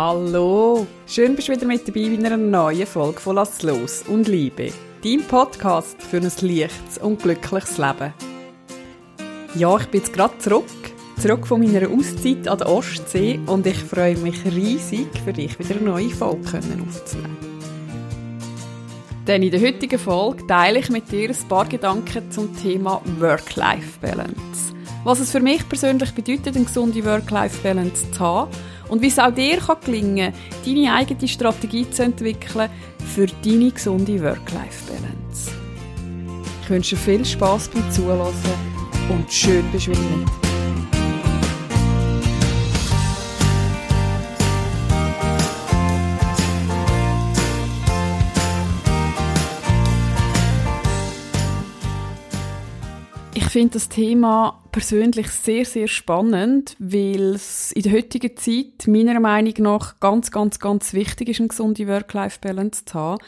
Hallo, schön bist du wieder mit dabei in einer neuen Folge von Lass los und Liebe, dein Podcast für ein leichtes und glückliches Leben. Ja, ich bin jetzt gerade zurück, zurück von meiner Auszeit an der Ostsee und ich freue mich riesig, für dich wieder eine neue Folge aufzunehmen. Denn in der heutigen Folge teile ich mit dir ein paar Gedanken zum Thema Work-Life-Balance. Was es für mich persönlich bedeutet, eine gesunde Work-Life-Balance zu haben und wie es auch dir kann gelingen kann, deine eigene Strategie zu entwickeln für deine gesunde Work-Life-Balance. Ich wünsche viel Spass beim Zuhören und schön bist. Finde das Thema persönlich sehr, sehr spannend, weil es in der heutigen Zeit meiner Meinung nach ganz, ganz, ganz wichtig ist, eine gesunde Work-Life-Balance zu haben.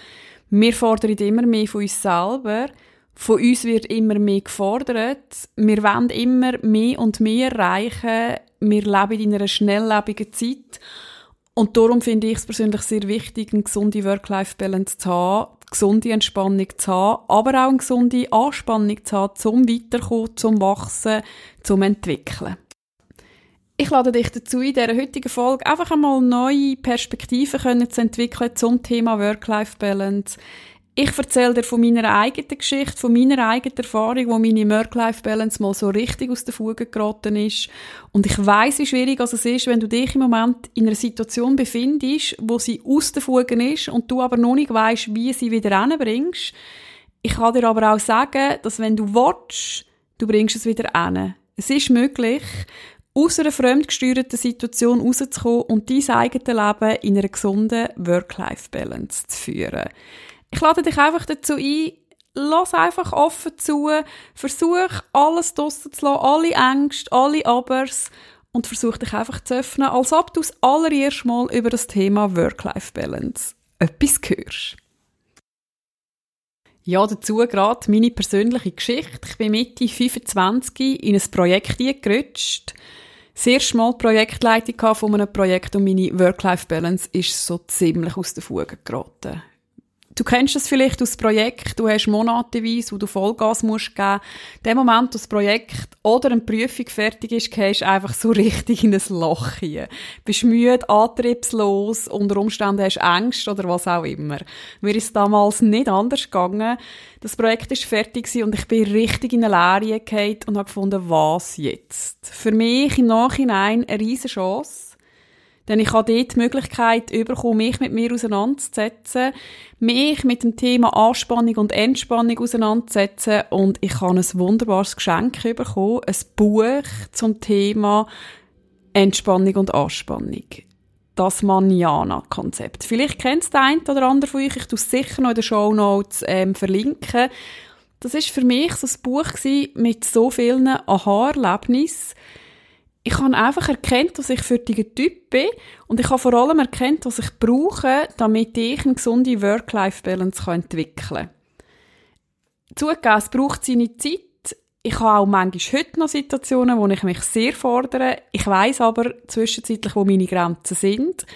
Wir fordern immer mehr von uns selber. Von uns wird immer mehr gefordert. Wir wollen immer mehr und mehr erreichen. Wir leben in einer schnelllebigen Zeit. Und darum finde ich es persönlich sehr wichtig, eine gesunde Work-Life-Balance zu haben, gesunde Entspannung zu haben, aber auch eine gesunde Anspannung zu haben, zum Weiterkommen, zum Wachsen, zum Entwickeln. Ich lade dich dazu, in dieser heutigen Folge einfach einmal neue Perspektiven zu entwickeln zum Thema Work-Life-Balance. Ich erzähle dir von meiner eigenen Geschichte, von meiner eigenen Erfahrung, wo meine Work-Life-Balance mal so richtig aus der Fuge geraten ist. Und ich weiß, wie schwierig es ist, wenn du dich im Moment in einer Situation befindest, wo sie aus der Fuge ist und du aber noch nicht weißt, wie sie wieder hinbringst. Ich kann dir aber auch sagen, dass wenn du willst, du bringst es wieder hin. Es ist möglich, aus einer fremdgesteuerten Situation rauszukommen und dein eigenes Leben in einer gesunden Work-Life-Balance zu führen. Ich lade dich einfach dazu ein, lass einfach offen zu, versuch alles draussen zu lassen, alle Ängste, alle Abers und versuch dich einfach zu öffnen, als ob du das allererste Mal über das Thema Work-Life-Balance etwas hörst. Ja, dazu gerade meine persönliche Geschichte. Ich bin Mitte 25 in ein Projekt eingerutscht. Das erste Mal Projektleitung von einem Projekt und meine Work-Life-Balance ist so ziemlich aus der Fuge geraten. Du kennst das vielleicht aus Projekt, du hast monateweise, wo du Vollgas musst geben. Dem Moment, wo das Projekt oder eine Prüfung fertig ist, gehst du einfach so richtig in ein Loch hier. Bist müde, antriebslos, unter Umständen hast du Angst oder was auch immer. Mir ist damals nicht anders gegangen. Das Projekt ist fertig und ich bin richtig in eine Leere gefallen und habe gefunden, was jetzt? Für mich im Nachhinein eine riesige Chance denn ich habe dort die Möglichkeit bekommen, mich mit mir auseinanderzusetzen, mich mit dem Thema Anspannung und Entspannung auseinanderzusetzen und ich habe ein wunderbares Geschenk bekommen, ein Buch zum Thema Entspannung und Anspannung. Das Manjana-Konzept. Vielleicht kennt es der eine oder andere von euch, ich tue es sicher noch in den Show Notes ähm, verlinken. Das ist für mich so ein Buch mit so vielen Aha-Erlebnissen, ich habe einfach erkannt, dass ich für diesen Typ bin und ich habe vor allem erkannt, was ich brauche, damit ich eine gesunde Work-Life-Balance entwickeln kann. Zugegeben, es braucht seine Zeit. Ich habe auch manchmal heute noch Situationen, wo ich mich sehr fordere. Ich weiß aber zwischenzeitlich, wo meine Grenzen sind.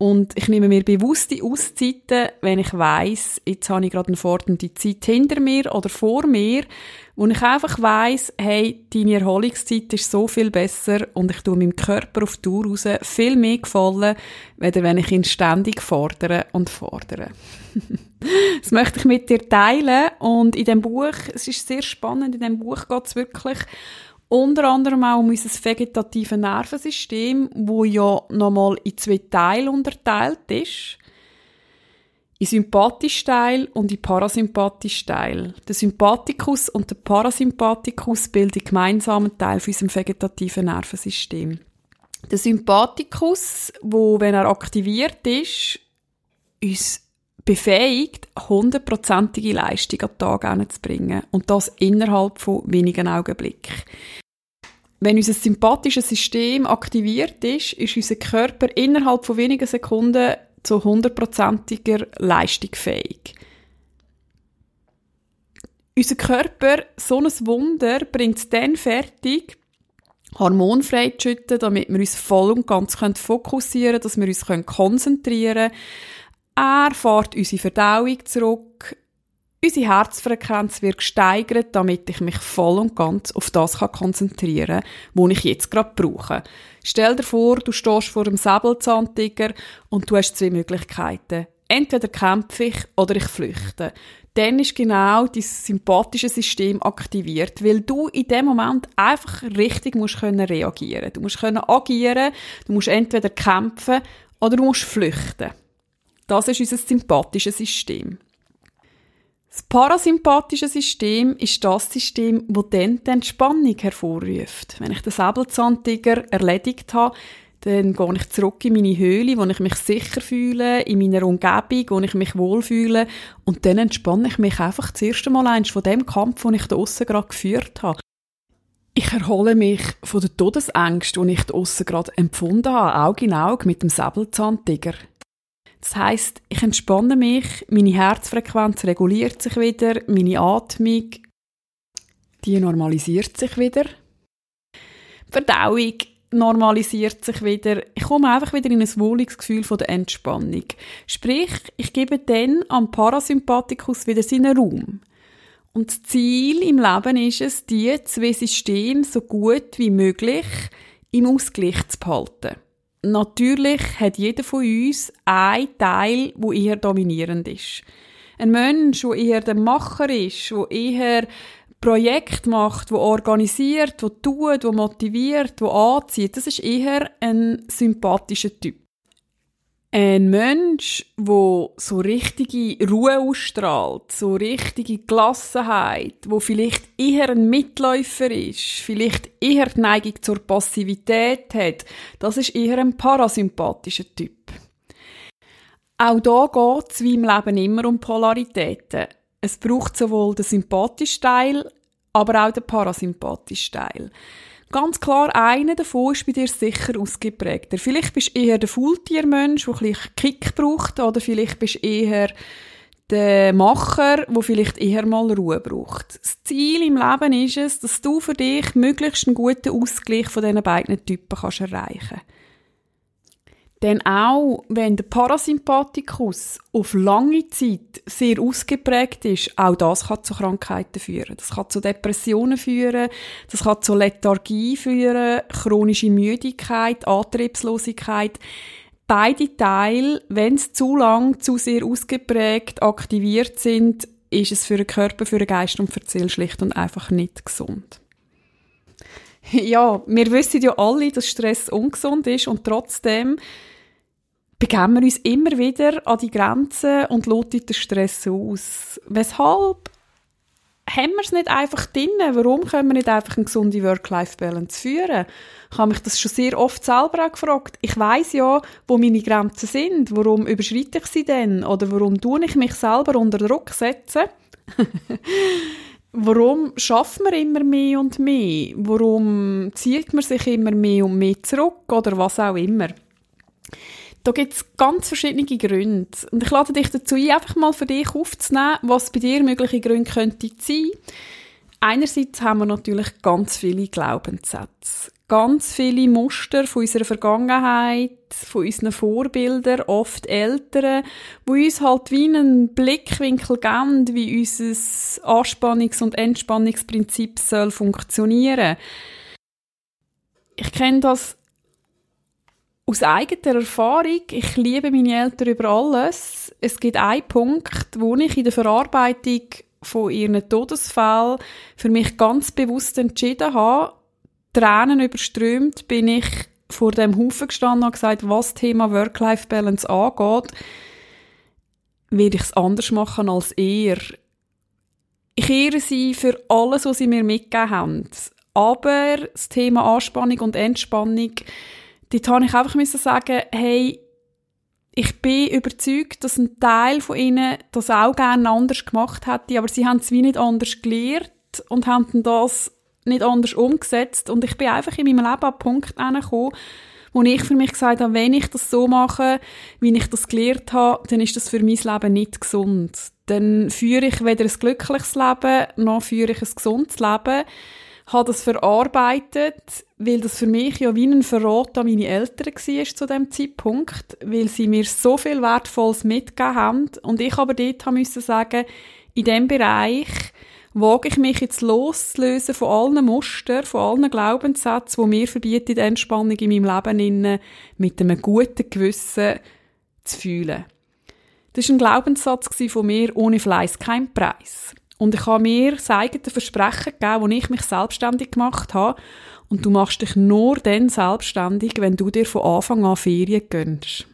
Und ich nehme mir bewusste Auszeiten, wenn ich weiß, jetzt habe ich gerade eine fordernde Zeit hinter mir oder vor mir, wo ich einfach weiß, hey, deine Erholungszeit ist so viel besser und ich tue meinem Körper auf die Tour raus viel mehr gefallen, weder wenn ich ihn ständig fordere und fordere. das möchte ich mit dir teilen und in dem Buch, es ist sehr spannend, in dem Buch geht es wirklich unter anderem auch um unser vegetative Nervensystem, wo ja nochmal in zwei Teile unterteilt ist. In sympathisch Teil und in parasympathisch Teil. Der Sympathikus und der Parasympathikus bilden gemeinsamen Teil von unserem vegetativen Nervensystem. Der Sympathikus, wo wenn er aktiviert ist, uns befähigt, hundertprozentige Leistung an den Tag zu bringen. Und das innerhalb von wenigen Augenblicken. Wenn unser sympathisches System aktiviert ist, ist unser Körper innerhalb von wenigen Sekunden zu hundertprozentiger Leistung fähig. Unser Körper, so ein Wunder, bringt es dann fertig, hormonfrei zu schütten, damit wir uns voll und ganz fokussieren können, dass wir uns konzentrieren können. Er fährt unsere Verdauung zurück. Unsere Herzfrequenz wird gesteigert, damit ich mich voll und ganz auf das konzentrieren kann, was ich jetzt gerade brauche. Stell dir vor, du stehst vor einem Säbelzahntiger und du hast zwei Möglichkeiten. Entweder kämpfe ich oder ich flüchte dann ist genau dieses sympathische System aktiviert, weil du in dem Moment einfach richtig musst können reagieren. Du musst können agieren, du musst entweder kämpfen oder du musst flüchten. Das ist unser sympathisches System. Das parasympathische System ist das System, das dann die Entspannung hervorruft. Wenn ich den Säbelzahntiger erledigt habe, dann gehe ich zurück in meine Höhle, wo ich mich sicher fühle, in meiner Umgebung, wo ich mich wohlfühle. Und dann entspanne ich mich einfach das erste Mal eins von dem Kampf, den ich da aussen gerade geführt habe. Ich erhole mich von den Todesängsten, die ich da aussen gerade empfunden habe, Auge in Auge mit dem Säbelzahntiger. Das heißt, ich entspanne mich, meine Herzfrequenz reguliert sich wieder, meine Atmung, die normalisiert sich wieder. Verdauung normalisiert sich wieder. Ich komme einfach wieder in ein wohliges Gefühl von der Entspannung. Sprich, ich gebe dann am Parasympathikus wieder seinen Raum. Und das Ziel im Leben ist es, die zwei Systeme so gut wie möglich im Ausgleich zu behalten. Natürlich hat jeder von uns einen Teil, wo eher dominierend ist. Ein Mensch, der eher der Macher ist, der eher Projekt macht, wo organisiert, wo tut, wo motiviert, wo anzieht, das ist eher ein sympathischer Typ. Ein Mensch, wo so richtige Ruhe ausstrahlt, so richtige Gelassenheit, wo vielleicht eher ein Mitläufer ist, vielleicht eher die Neigung zur Passivität hat, das ist eher ein parasympathischer Typ. Auch da geht es wie im Leben immer um Polaritäten. Es braucht sowohl den sympathischen Teil, aber auch den parasympathischen Teil. Ganz klar, einer davon ist bei dir sicher ausgeprägter. Vielleicht bist du eher der Faultiermensch, der ein Kick braucht, oder vielleicht bist du eher der Macher, der vielleicht eher mal Ruhe braucht. Das Ziel im Leben ist es, dass du für dich möglichst einen guten Ausgleich von diesen beiden Typen kannst erreichen kannst. Denn auch wenn der Parasympathikus auf lange Zeit sehr ausgeprägt ist, auch das kann zu Krankheiten führen. Das kann zu Depressionen führen, das kann zu Lethargie führen, chronische Müdigkeit, Antriebslosigkeit. Beide Teile, wenn sie zu lang, zu sehr ausgeprägt aktiviert sind, ist es für den Körper, für den Geist und für die Seele schlicht und einfach nicht gesund. Ja, wir wissen ja alle, dass Stress ungesund ist und trotzdem begeben wir uns immer wieder an die Grenzen und loten den Stress aus. Weshalb haben wir es nicht einfach drin? Warum können wir nicht einfach eine gesunde Work-Life-Balance führen? Ich habe mich das schon sehr oft selber auch gefragt. Ich weiß ja, wo meine Grenzen sind. Warum überschreite ich sie denn? Oder warum tue ich mich selber unter Druck setzen? warum schafft man immer mehr und mehr? Warum zieht man sich immer mehr und mehr zurück? Oder was auch immer? Da gibt es ganz verschiedene Gründe. Und ich lade dich dazu ein, einfach mal für dich aufzunehmen, was bei dir mögliche Gründe könnte sein. Einerseits haben wir natürlich ganz viele Glaubenssätze. Ganz viele Muster von unserer Vergangenheit, von unseren Vorbildern, oft Eltern, wo uns halt wie einen Blickwinkel geben, wie unser Anspannungs- und Entspannungsprinzip soll funktionieren. Ich kenne das aus eigener Erfahrung, ich liebe meine Eltern über alles. Es gibt einen Punkt, wo ich in der Verarbeitung von ihren Todesfällen für mich ganz bewusst entschieden habe, Tränen überströmt, bin ich vor dem Haufen gestanden und gesagt, was Thema Work-Life-Balance angeht, werde ich es anders machen als er. Ich ehre sie für alles, was sie mir mitgegeben haben. Aber das Thema Anspannung und Entspannung dort habe ich einfach müssen sagen, hey, ich bin überzeugt, dass ein Teil von ihnen das auch gerne anders gemacht hätte, aber sie haben es wie nicht anders gelernt und haben das nicht anders umgesetzt und ich bin einfach in meinem Leben an einen Punkt angekommen, wo ich für mich gesagt habe, wenn ich das so mache, wie ich das gelernt habe, dann ist das für mein Leben nicht gesund. Dann führe ich weder ein glückliches Leben, noch führe ich ein gesundes Leben habe das verarbeitet, weil das für mich ja wie ein Verrat an meine Eltern war zu dem Zeitpunkt, weil sie mir so viel Wertvolles mitgegeben haben und ich aber dort musste sagen, in dem Bereich wage ich mich jetzt loszulösen von allen Mustern, von allen Glaubenssätzen, die mir verbieten, die Entspannung in meinem Leben mit einem guten Gewissen zu fühlen. Das war ein Glaubenssatz von mir, ohne Fleiß kein Preis. Und ich habe mir das eigene Versprechen gegeben, als ich mich selbstständig gemacht habe. Und du machst dich nur dann selbstständig, wenn du dir von Anfang an Ferien gönnst.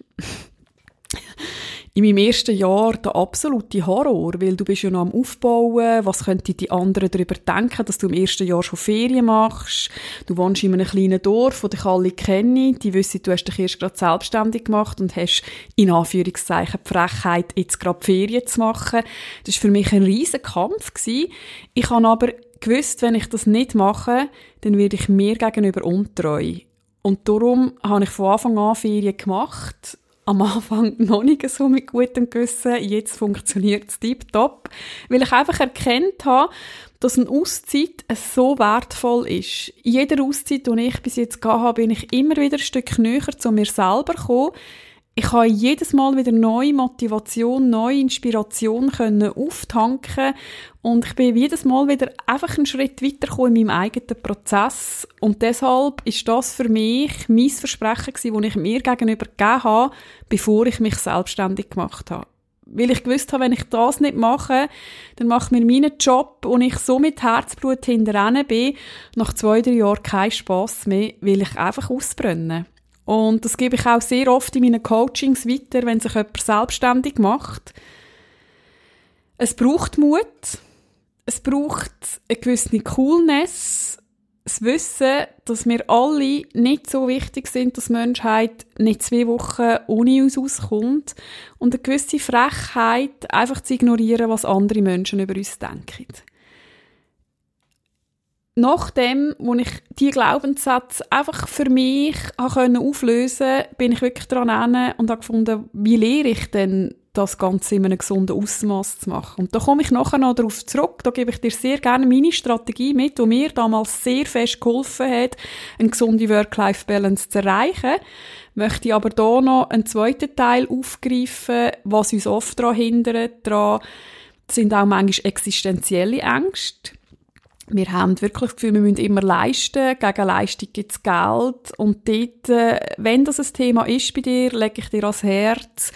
In meinem ersten Jahr der absolute Horror, weil du bist ja noch am Aufbauen, was könnten die anderen darüber denken, dass du im ersten Jahr schon Ferien machst, du wohnst in einem kleinen Dorf, wo dich alle kennen, die wissen, du hast dich erst gerade selbstständig gemacht und hast in Anführungszeichen die Frechheit, jetzt gerade Ferien zu machen. Das war für mich ein riesen Kampf. Ich habe aber gewusst, wenn ich das nicht mache, dann werde ich mir gegenüber untreu. Und darum habe ich von Anfang an Ferien gemacht am Anfang noch nicht so mit gutem Gewissen. Jetzt funktioniert es tiptop. Weil ich einfach erkennt habe, dass eine Auszeit so wertvoll ist. In jeder Auszeit, die ich bis jetzt gehabt habe, bin ich immer wieder ein Stück näher zu mir selber gekommen, ich habe jedes Mal wieder neue Motivation, neue Inspiration können auftanken und ich bin jedes Mal wieder einfach einen Schritt weitergekommen in meinem eigenen Prozess und deshalb ist das für mich mein Versprechen gewesen, das ich mir gegenüber gegeben habe, bevor ich mich selbstständig gemacht habe. Weil ich gewusst habe, wenn ich das nicht mache, dann macht mir meinen Job und ich so mit Herzblut hinterher bin, nach zwei, drei Jahren keinen Spass mehr, weil ich einfach ausbrenne. Und das gebe ich auch sehr oft in meinen Coachings weiter, wenn sich jemand selbstständig macht. Es braucht Mut, es braucht eine gewisse Coolness, das Wissen, dass wir alle nicht so wichtig sind, dass die Menschheit nicht zwei Wochen ohne uns auskommt. Und eine gewisse Frechheit, einfach zu ignorieren, was andere Menschen über uns denken nachdem, wo ich die Glaubenssätze einfach für mich habe auflösen konnte, bin ich wirklich daran und habe gefunden, wie lehre ich denn das Ganze in einem gesunden Ausmaß zu machen. Und da komme ich nachher noch darauf zurück. Da gebe ich dir sehr gerne meine Strategie mit, die mir damals sehr fest geholfen hat, eine gesunde Work-Life-Balance zu erreichen. Möchte ich aber hier noch einen zweiten Teil aufgreifen, was uns oft daran hindert. Daran sind auch manchmal existenzielle Ängste wir haben wirklich das Gefühl, wir müssen immer leisten, gegen Leistung gibt es Geld. Und dort, äh, wenn das ein Thema ist bei dir, lege ich dir ans Herz,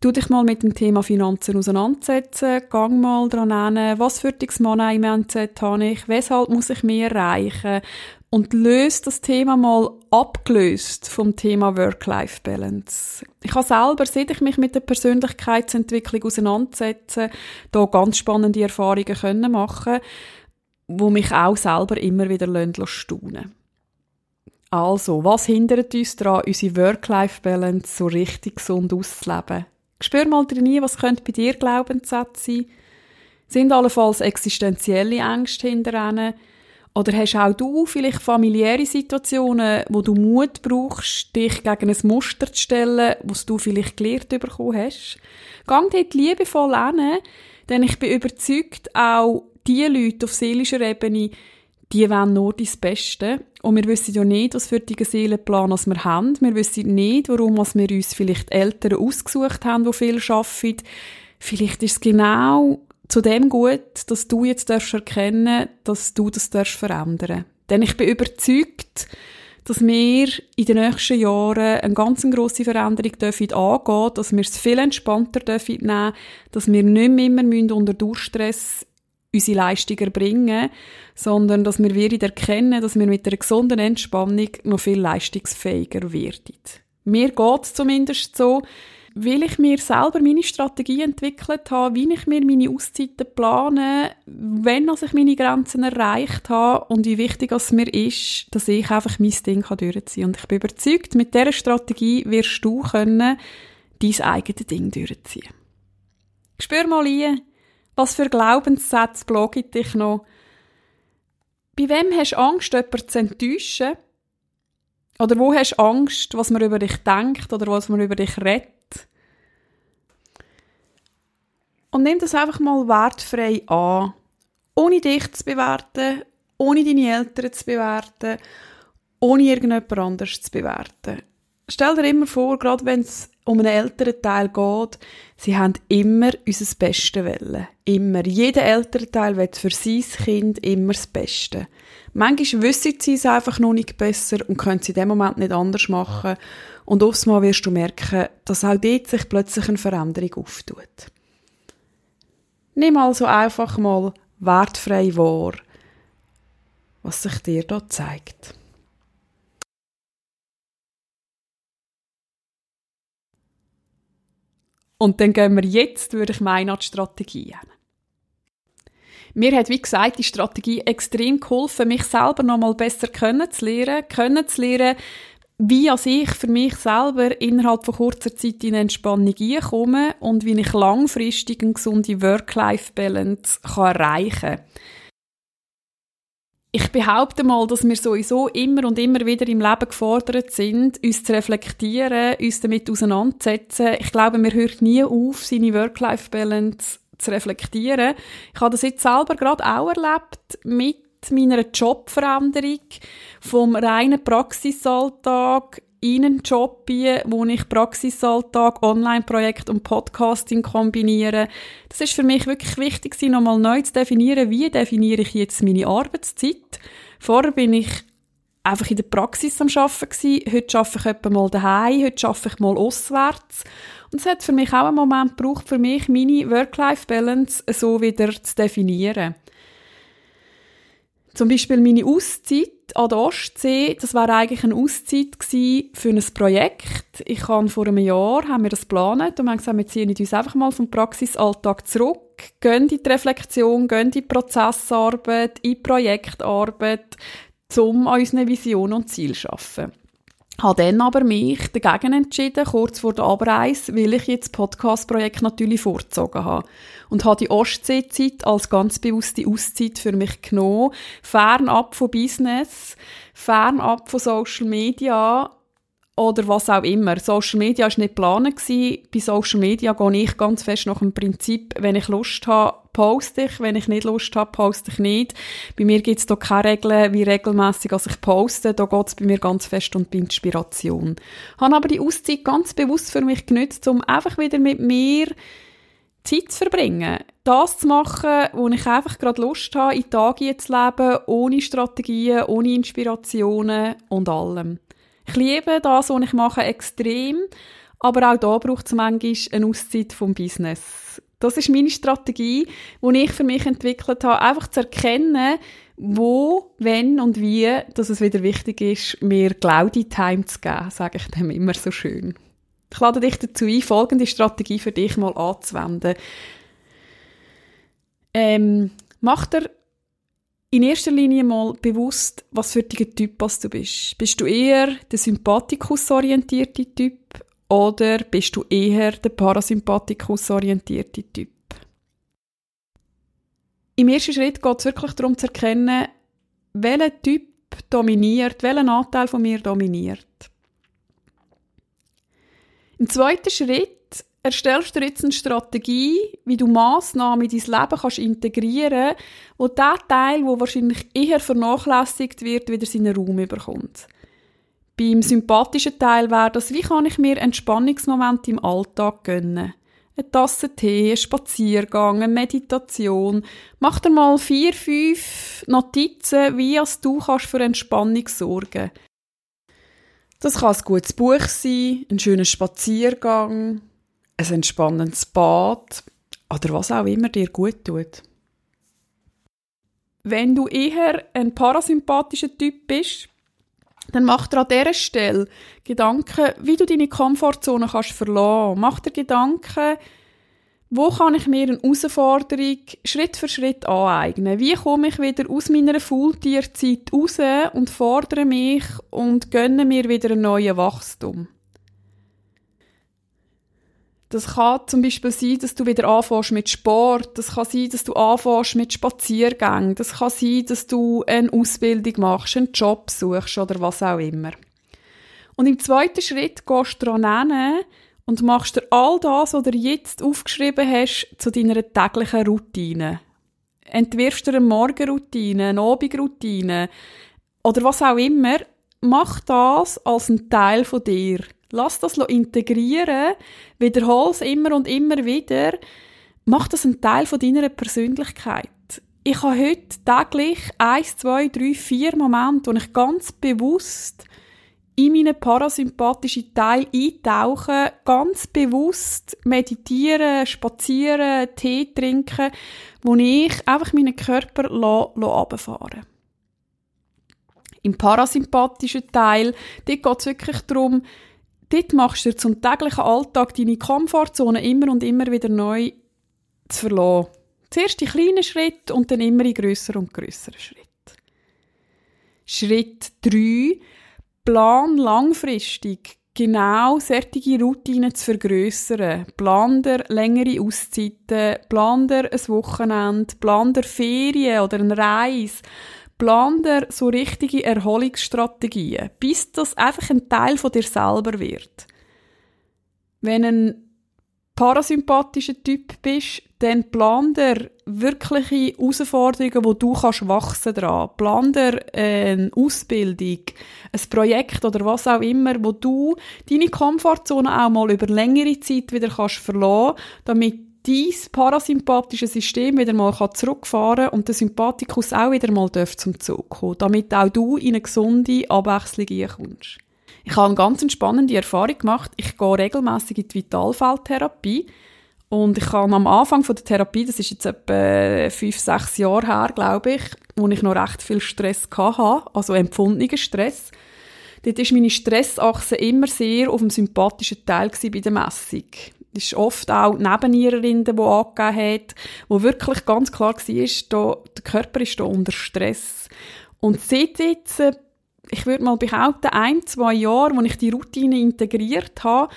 du dich mal mit dem Thema Finanzen auseinandersetzen, gang mal dran hin, was für ein Money-Mindset habe ich, weshalb muss ich mehr erreichen? Und löst das Thema mal abgelöst vom Thema Work-Life-Balance. Ich habe selber, seit ich mich mit der Persönlichkeitsentwicklung auseinandersetze, da ganz spannende Erfahrungen können machen wo mich auch selber immer wieder staunen Also, was hindert uns daran, unsere Work-Life-Balance so richtig gesund auszuleben? Spür mal drin, was könnte bei dir Glaubenssätze sein? Sind allenfalls existenzielle Ängste hinter Oder hast auch du vielleicht familiäre Situationen, wo du Mut brauchst, dich gegen ein Muster zu stellen, was du vielleicht gelernt bekommen hast? Gang dort liebevoll hin, denn ich bin überzeugt, auch die Leute auf seelischer Ebene, die wollen nur das Beste. Und wir wissen ja nicht, was für einen Seelenplan wir haben. Wir wissen nicht, warum wir uns vielleicht Eltern ausgesucht haben, die viel arbeiten. Vielleicht ist es genau zu dem gut, dass du jetzt erkennen dass du das verändern darfst. Denn ich bin überzeugt, dass wir in den nächsten Jahren eine ganz grosse Veränderung dürfen angehen dass wir es viel entspannter dürfen nehmen dass wir nicht mehr immer unter Durchstress unsere Leistung erbringen, sondern dass wir wieder erkennen, dass wir mit einer gesunden Entspannung noch viel leistungsfähiger werden. Mir geht es zumindest so, weil ich mir selber meine Strategie entwickelt habe, wie ich mir meine Auszeiten plane, wenn ich meine Grenzen erreicht habe und wie wichtig es mir ist, dass ich einfach mein Ding durchziehen kann. Und ich bin überzeugt, mit dieser Strategie wirst du können dein eigenes Ding durchziehen. Spür mal ein, was für Glaubenssätze blocken dich noch? Bei wem hast du Angst, jemanden zu enttäuschen? Oder wo hast du Angst, was man über dich denkt oder was man über dich redet? Und nimm das einfach mal wertfrei an, ohne dich zu bewerten, ohne deine Eltern zu bewerten, ohne irgendjemand anderes zu bewerten. Stell dir immer vor, gerade wenn es um einen älteren Teil geht, sie haben immer unser Beste wollen. Immer. Jeder ältere Teil will für sein Kind immer das Beste. Manchmal wissen sie es einfach noch nicht besser und können es in dem Moment nicht anders machen. Und aufs Mal wirst du merken, dass auch dort sich plötzlich eine Veränderung auftut. Nimm also einfach mal wertfrei wahr, was sich dir da zeigt. Und dann gehen wir jetzt, würde ich meinen, an die Strategie hin. Mir hat, wie gesagt, die Strategie extrem geholfen, mich selber noch mal besser kennenzulernen, kennenzulernen, wie als ich für mich selber innerhalb von kurzer Zeit in Entspannung komme und wie ich langfristig eine gesunde Work-Life-Balance erreichen kann. Ich behaupte mal, dass wir sowieso immer und immer wieder im Leben gefordert sind, uns zu reflektieren, uns damit auseinanderzusetzen. Ich glaube, man hört nie auf, seine Work-Life-Balance zu reflektieren. Ich habe das jetzt selber gerade auch erlebt mit meiner Jobveränderung vom reinen Praxisalltag einen Job wo ich Praxisalltag, Online-Projekt und Podcasting kombiniere. Das ist für mich wirklich wichtig, nochmal neu zu definieren, wie definiere ich jetzt meine Arbeitszeit. Vorher bin ich einfach in der Praxis am Arbeiten. Heute arbeite ich etwa mal daheim, heute arbeite ich mal auswärts. Und es hat für mich auch einen Moment gebraucht, für mich meine Work-Life-Balance so wieder zu definieren. Zum Beispiel meine Auszeit an der Ostsee, das war eigentlich eine Auszeit für ein Projekt. Ich habe vor einem Jahr haben wir das geplant und haben gesagt, wir ziehen uns einfach mal vom Praxisalltag zurück, gehen in die Reflexion, gehen in die Prozessarbeit, in die Projektarbeit, um an unseren Visionen und Zielen zu arbeiten habe dann aber mich dagegen entschieden, kurz vor der Abreise, weil ich jetzt Podcast-Projekt natürlich vorgezogen habe. Und habe die Ostseezeit als ganz bewusste Auszeit für mich genommen, fernab von Business, fernab von Social Media oder was auch immer. Social Media war nicht geplant. Bei Social Media gehe ich ganz fest nach dem Prinzip, wenn ich Lust habe, poste ich. Wenn ich nicht Lust habe, poste ich nicht. Bei mir gibt es da keine Regeln, wie regelmäßig als ich poste. Da geht es bei mir ganz fest um die Inspiration. Ich habe aber die Auszeit ganz bewusst für mich genützt, um einfach wieder mit mir Zeit zu verbringen. Das zu machen, wo ich einfach gerade Lust habe, in Tage zu leben, ohne Strategien, ohne Inspirationen und allem. Ich liebe das, was ich mache, extrem. Aber auch da braucht es manchmal eine Auszeit vom Business. Das ist meine Strategie, die ich für mich entwickelt habe, einfach zu erkennen, wo, wenn und wie, dass es wieder wichtig ist, mir Cloudy Time zu geben, sage ich dem immer so schön. Ich lade dich dazu ein, folgende Strategie für dich mal anzuwenden. Ähm, mach dir in erster Linie mal bewusst, was für ein Typ du bist. Bist du eher der sympathikus-orientierte Typ oder bist du eher der parasympathikus-orientierte Typ? Im ersten Schritt geht es wirklich darum zu erkennen, welcher Typ dominiert, welcher Anteil von mir dominiert. Im zweiten Schritt erstellst du jetzt eine Strategie, wie du Massnahmen in dein Leben kannst integrieren wo der Teil, wo wahrscheinlich eher vernachlässigt wird, wieder seinen Raum bekommt. Beim sympathischen Teil wäre das, wie kann ich mir Entspannungsmomente im Alltag gönnen? Eine Tasse Tee, ein Spaziergang, eine Meditation. Mach dir mal vier, fünf Notizen, wie als du kannst für Entspannung sorgen. Das kann ein gutes Buch sein, ein schöner Spaziergang, ein entspannendes Bad oder was auch immer dir gut tut. Wenn du eher ein parasympathischer Typ bist, dann mach dir an dieser Stelle Gedanken, wie du deine Komfortzone kannst verlassen. Mach dir Gedanken, wo kann ich mir eine Herausforderung Schritt für Schritt aneignen? Wie komme ich wieder aus meiner Faultierzeit raus und fordere mich und gönne mir wieder ein neues Wachstum? Das kann zum Beispiel sein, dass du wieder anfängst mit Sport. Das kann sein, dass du anfängst mit Spaziergängen. Das kann sein, dass du eine Ausbildung machst, einen Job suchst oder was auch immer. Und im zweiten Schritt gehst du daran hin und machst dir all das, was du jetzt aufgeschrieben hast, zu deiner täglichen Routine. entwirfst du eine Morgenroutine, eine Abendroutine oder was auch immer, mach das als ein Teil von dir. Lass das integrieren, wiederhol es immer und immer wieder. Mach das ein Teil von deiner Persönlichkeit. Ich habe heute täglich eins, zwei, drei, vier Momente, wo ich ganz bewusst in meinen parasympathischen Teil eintauchen, ganz bewusst meditieren, spazieren, Tee trinken, wo ich einfach meinen Körper runterfahren Im parasympathischen Teil, geht es wirklich darum, dort machst du zum täglichen Alltag deine Komfortzone immer und immer wieder neu zu verlassen. Zuerst die kleinen Schritte und dann immer in grösser und grösseren Schritt. Schritt 3 Plan langfristig genau solche Routinen zu vergrössern. Plan dir längere Auszeiten, plan dir ein Wochenende, plan dir Ferien oder eine Reise, plan dir so richtige Erholungsstrategien, bis das einfach ein Teil von dir selber wird. Wenn ein parasympathischer Typ bist, dann plan dir wirkliche Herausforderungen, wo du kannst wachsen dran. Plan dir eine Ausbildung, ein Projekt oder was auch immer, wo du deine Komfortzone auch mal über längere Zeit wieder kannst verlassen, damit dein parasympathische System wieder mal zurückfahren kann und der Sympathikus auch wieder mal zum Zug kommen, damit auch du in eine gesunde Abwechslung kommst. Ich habe eine ganz spannende Erfahrung gemacht. Ich gehe regelmäßig in die Vitalfeldtherapie. Und ich habe am Anfang der Therapie, das ist jetzt etwa fünf, sechs Jahre her, glaube ich, wo ich noch recht viel Stress hatte, also empfundenen Stress. Dort war meine Stressachse immer sehr auf dem sympathischen Teil bei der Messung. Ist oft auch Nebenniererin, die angegeben hat, wo wirklich ganz klar war, da, der Körper ist da unter Stress. Und seit jetzt ich würde mal behaupten, ein, zwei Jahre, als ich die Routine integriert habe,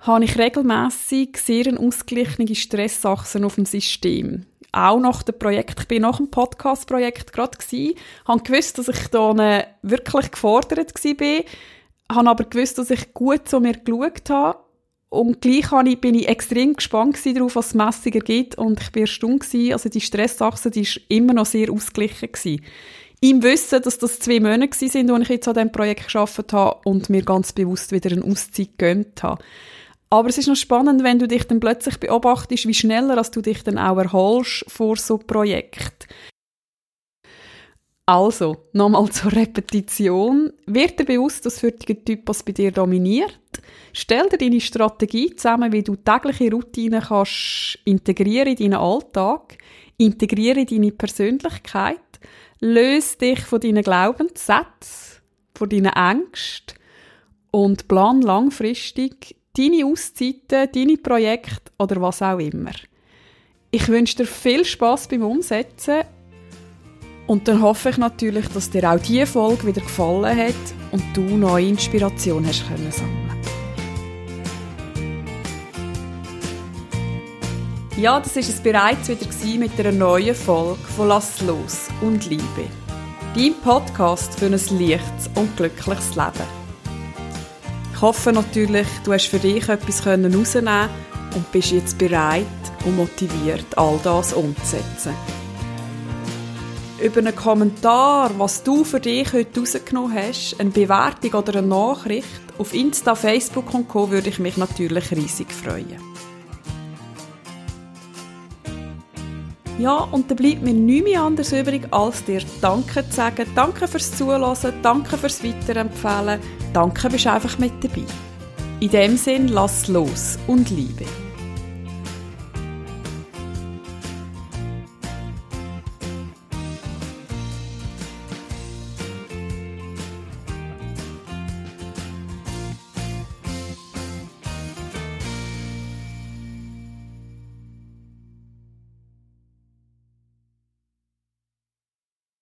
habe ich regelmäßig sehr eine ausgeglichene Stressachsen auf dem System. Auch nach dem Projekt, ich bin nach dem Podcast-Projekt gerade gsi, habe gewusst, dass ich da wirklich gefordert war, habe aber gewusst, dass ich gut zu mir geschaut habe und gleich bin ich extrem gespannt darauf, was es Messungen gibt und ich war erstaunt also die Stressachse, die ist immer noch sehr ausgeglichen gewesen im Wissen, dass das zwei Monate sind, wo ich jetzt an diesem Projekt geschafft habe und mir ganz bewusst wieder eine Auszeit gegönnt habe. Aber es ist noch spannend, wenn du dich dann plötzlich beobachtest, wie schneller als du dich dann auch erholst vor so Projekt. Also, nochmal zur Repetition. Wird dir bewusst, dass den Typus bei dir dominiert? Stell dir deine Strategie zusammen, wie du tägliche Routinen kannst integrieren in deinen Alltag, integrieren in deine Persönlichkeit Löse dich von deinen Glaubenssätzen, von deinen Ängsten und plan langfristig deine Auszeiten, deine Projekte oder was auch immer. Ich wünsche dir viel Spaß beim Umsetzen und dann hoffe ich natürlich, dass dir auch diese Folge wieder gefallen hat und du neue Inspiration hast können sammeln. Ja, das ist es bereits wieder mit einer neuen Folge von Lass los und Liebe. Dein Podcast für ein leichtes und glückliches Leben. Ich hoffe natürlich, du hast für dich etwas herausnehmen und bist jetzt bereit und motiviert, all das umzusetzen. Über einen Kommentar, was du für dich heute rausgenommen hast, eine Bewertung oder eine Nachricht auf Insta, Facebook und Co. würde ich mich natürlich riesig freuen. Ja, und da bleibt mir nichts mehr anderes übrig, als dir Danke zu sagen. Danke fürs Zuhören, danke fürs Weiterempfehlen, danke bist einfach mit dabei. In dem Sinn, lass los und liebe.